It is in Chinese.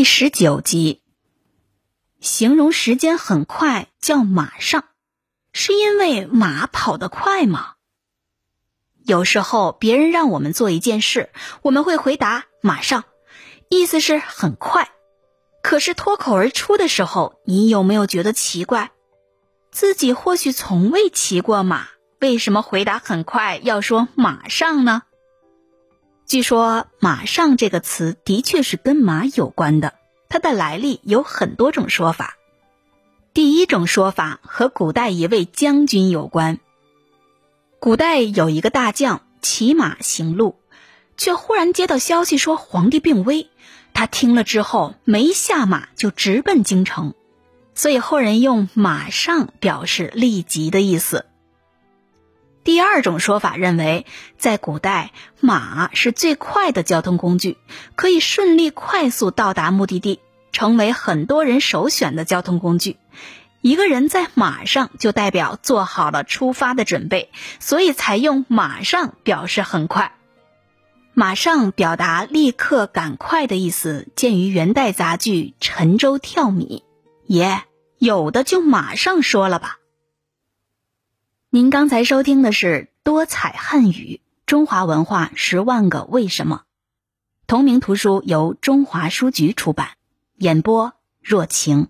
第十九集，形容时间很快叫马上，是因为马跑得快吗？有时候别人让我们做一件事，我们会回答马上，意思是很快。可是脱口而出的时候，你有没有觉得奇怪？自己或许从未骑过马，为什么回答很快要说马上呢？据说“马上”这个词的确是跟马有关的，它的来历有很多种说法。第一种说法和古代一位将军有关。古代有一个大将骑马行路，却忽然接到消息说皇帝病危，他听了之后没下马就直奔京城，所以后人用“马上”表示立即的意思。二种说法认为，在古代，马是最快的交通工具，可以顺利快速到达目的地，成为很多人首选的交通工具。一个人在马上，就代表做好了出发的准备，所以才用“马上”表示很快。马上表达立刻、赶快的意思，见于元代杂剧《沉舟跳米》。爷，有的就马上说了吧。您刚才收听的是多彩汉语中华文化十万个为什么，同名图书由中华书局出版，演播若晴。